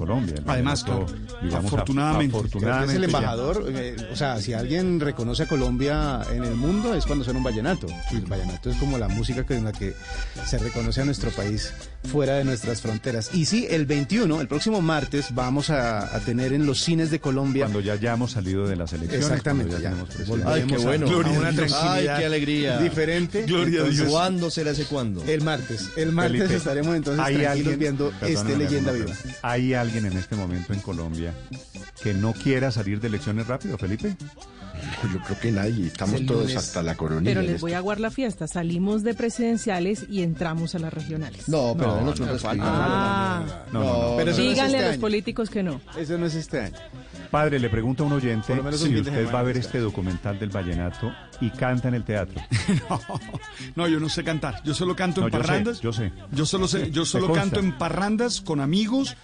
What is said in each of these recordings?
Colombia. Además, vallenato, claro, digamos, afortunadamente. afortunadamente Es el embajador, eh, o sea, si alguien reconoce a Colombia en el mundo es cuando suena un vallenato. Y el vallenato es como la música que- en la que se reconoce a nuestro país fuera de nuestras fronteras. Y sí, el 21, el próximo martes, vamos a, a tener en los cines de Colombia. Cuando ya hayamos salido de las elecciones. Exactamente, ya ya. Ay, qué bueno. a Gloria a una tranquilidad Ay, qué alegría. diferente. Gloria a Dios. ¿Cuándo será ese cuándo? El martes. El martes Felipe, estaremos entonces ¿hay alguien- viendo este leyenda viva. ¿Hay alguien en este momento en Colombia que no quiera salir de elecciones rápido, Felipe? Yo creo que nadie, estamos todos hasta la coronilla. Pero les esto. voy a aguar la fiesta. Salimos de presidenciales y entramos a las regionales. No, pero No, no. Ah, No, no, no. Pero eso no es díganle este a los año. políticos que no. Eso no es este año. Padre, le pregunta a un oyente un si usted va a ver este documental del vallenato y canta en el teatro. No, no, yo no sé cantar. Yo solo canto No, en yo sé, parrandas. yo sé. Yo solo sé, yo solo canto en parrandas con amigos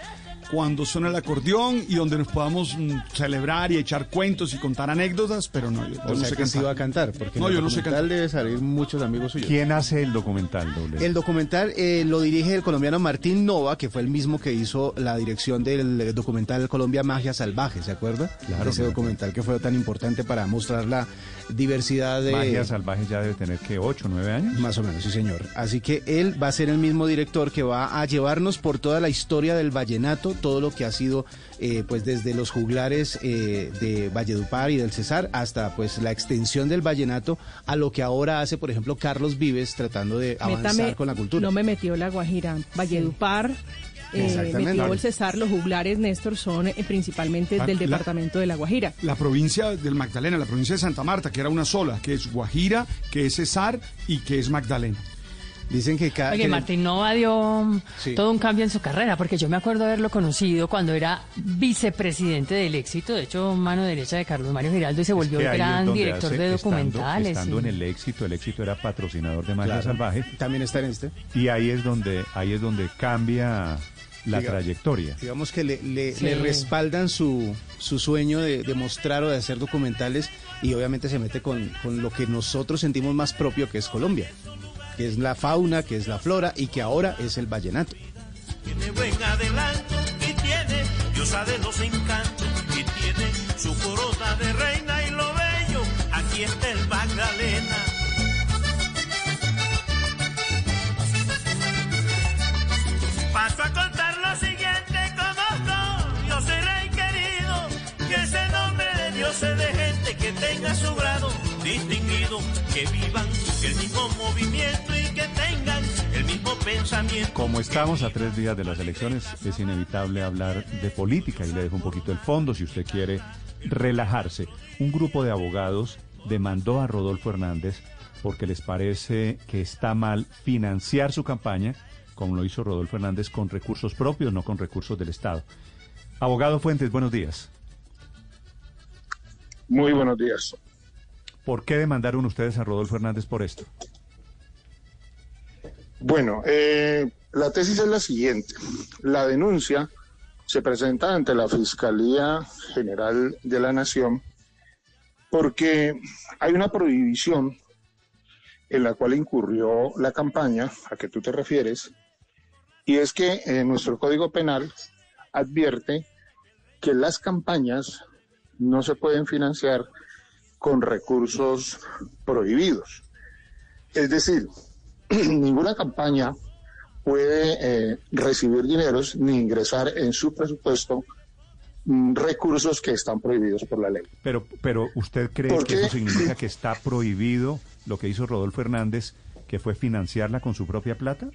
cuando suena el acordeón y donde nos podamos mm, celebrar y echar cuentos y contar anécdotas, pero no, yo, yo O no sea sé que sí va a cantar. porque No, en el yo no sé documental cantar. debe salir muchos amigos suyos. ¿Quién hace el documental, doble? El documental eh, lo dirige el colombiano Martín Nova, que fue el mismo que hizo la dirección del documental Colombia Magia Salvaje, ¿se acuerda? Claro, Ese claro. documental que fue tan importante para mostrar la diversidad de... Magia Salvaje ya debe tener que 8, 9 años. Más o menos, sí señor. Así que él va a ser el mismo director que va a llevarnos por toda la historia del vallenato, todo lo que ha sido, eh, pues desde los juglares eh, de Valledupar y del Cesar hasta pues la extensión del vallenato a lo que ahora hace, por ejemplo, Carlos Vives tratando de avanzar Métame- con la cultura. No me metió la Guajira. Valledupar, eh, metió el Cesar, los juglares, Néstor, son eh, principalmente del la- departamento de la Guajira. La provincia del Magdalena, la provincia de Santa Marta, que era una sola, que es Guajira, que es Cesar y que es Magdalena. Dicen que cada... Oye, que- Martín Nova dio Sí. todo un cambio en su carrera, porque yo me acuerdo haberlo conocido cuando era vicepresidente del éxito, de hecho, mano derecha de Carlos Mario Giraldo, y se volvió Es que gran director hace- de documentales. Estando, sí. en el éxito, el éxito era patrocinador de Magia Claro, Salvaje También está en este. y ahí es donde ahí es donde cambia la Diga. trayectoria. Digamos que le, le- Sí. le respaldan su, su sueño de, de mostrar o de hacer documentales y obviamente se mete con, con lo que nosotros sentimos más propio que es Colombia, que es la fauna, que es la flora y que ahora es el vallenato. tiene buen adelanto y tiene diosa de los encantos y tiene su corona de reina y lo bello aquí está el Magdalena paso a contar lo siguiente conozco yo soy rey querido que ese nombre de Dios es de gente que tenga su grado distinguido que vivan el mismo movimiento pensamiento Como estamos a tres días de las elecciones, es inevitable hablar de política y le dejo un poquito el fondo si usted quiere relajarse. Un grupo de abogados demandó a Rodolfo Hernández porque les parece que está mal financiar su campaña, como lo hizo Rodolfo Hernández, con recursos propios, no con recursos del Estado. Abogado Fuentes, buenos días. Muy buenos días. ¿Por qué demandaron ustedes a Rodolfo Hernández por esto? Bueno, eh, la tesis es la siguiente. La denuncia se presenta ante la Fiscalía General de la Nación porque hay una prohibición en la cual incurrió la campaña a que tú te refieres, y es que eh, nuestro Código Penal advierte que las campañas no se pueden financiar con recursos prohibidos. Es decir, ninguna campaña puede eh, recibir dineros ni ingresar en su presupuesto mm, recursos que están prohibidos por la ley. Pero, pero ¿usted cree ¿Por que eso significa que está prohibido lo que hizo Rodolfo Hernández, que fue financiarla con su propia plata?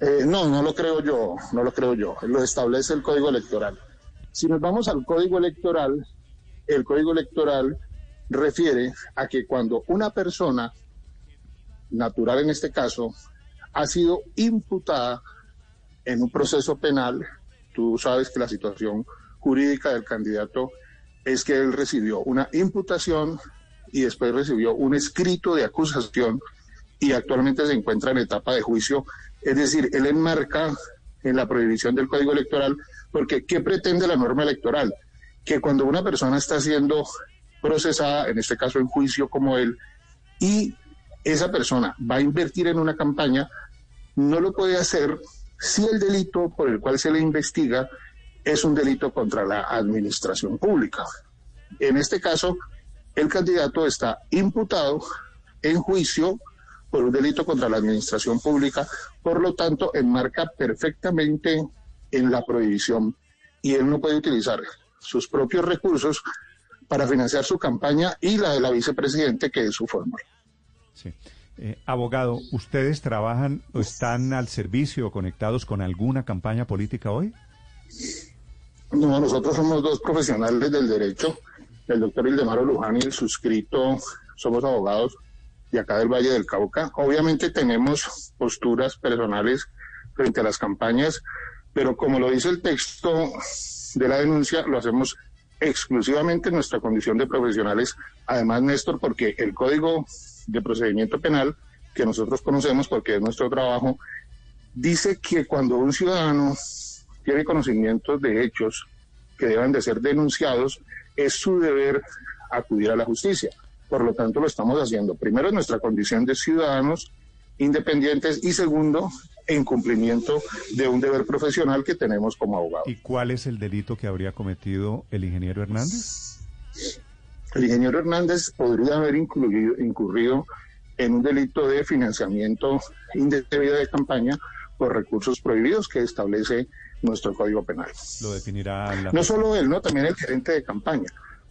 Eh, no, no lo creo yo, no lo creo yo. Lo establece el Código Electoral. Si nos vamos al Código Electoral, el Código Electoral refiere a que cuando una persona, natural en este caso, ha sido imputada en un proceso penal, tú sabes que la situación jurídica del candidato es que él recibió una imputación y después recibió un escrito de acusación y actualmente se encuentra en etapa de juicio. Es decir, él enmarca en la prohibición del Código Electoral, porque ¿qué pretende la norma electoral? Que cuando una persona está siendo procesada, en este caso en juicio como él, y esa persona va a invertir en una campaña, no lo puede hacer si el delito por el cual se le investiga es un delito contra la administración pública. En este caso, el candidato está imputado en juicio por un delito contra la administración pública, por lo tanto, enmarca perfectamente en la prohibición y él no puede utilizar sus propios recursos para financiar su campaña y la de la vicepresidente, que es su fórmula. Sí. Eh, abogado, ¿ustedes trabajan o están al servicio o conectados con alguna campaña política hoy? No, nosotros somos dos profesionales del derecho, el doctor Ildemaro Luján y el suscrito, somos abogados de acá del Valle del Cauca. Obviamente tenemos posturas personales frente a las campañas, pero como lo dice el texto de la denuncia, lo hacemos exclusivamente en nuestra condición de profesionales. Además, Néstor, porque el Código de Procedimiento Penal, que nosotros conocemos porque es nuestro trabajo, dice que cuando un ciudadano tiene conocimientos de hechos que deben de ser denunciados, es su deber acudir a la justicia. Por lo tanto, lo estamos haciendo. Primero, en nuestra condición de ciudadanos independientes y segundo, en cumplimiento de un deber profesional que tenemos como abogados. ¿Y cuál es el delito que habría cometido el ingeniero Hernández? El ingeniero Hernández podría haber incluido, incurrido en un delito de financiamiento indebido de campaña por recursos prohibidos que establece nuestro Código Penal. Lo definirá la... No solo él, no, también el gerente de campaña,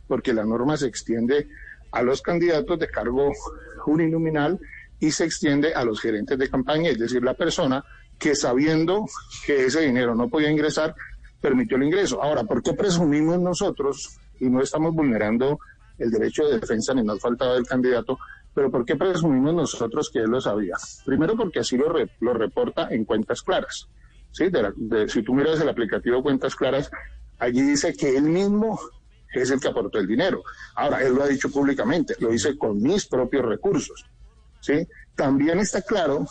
porque la norma se extiende a los candidatos de cargo uninominal y se extiende a los gerentes de campaña, es decir, la persona que sabiendo que ese dinero no podía ingresar, permitió el ingreso. Ahora, ¿por qué presumimos nosotros, y no estamos vulnerando el derecho de defensa ni nos faltaba del candidato, pero ¿por qué presumimos nosotros que él lo sabía? Primero porque así lo, reporta en cuentas claras. ¿sí? si tú miras el aplicativo Cuentas Claras, allí dice que él mismo es el que aportó el dinero. Ahora, él lo ha dicho públicamente, lo dice con mis propios recursos. ¿Sí? También está claro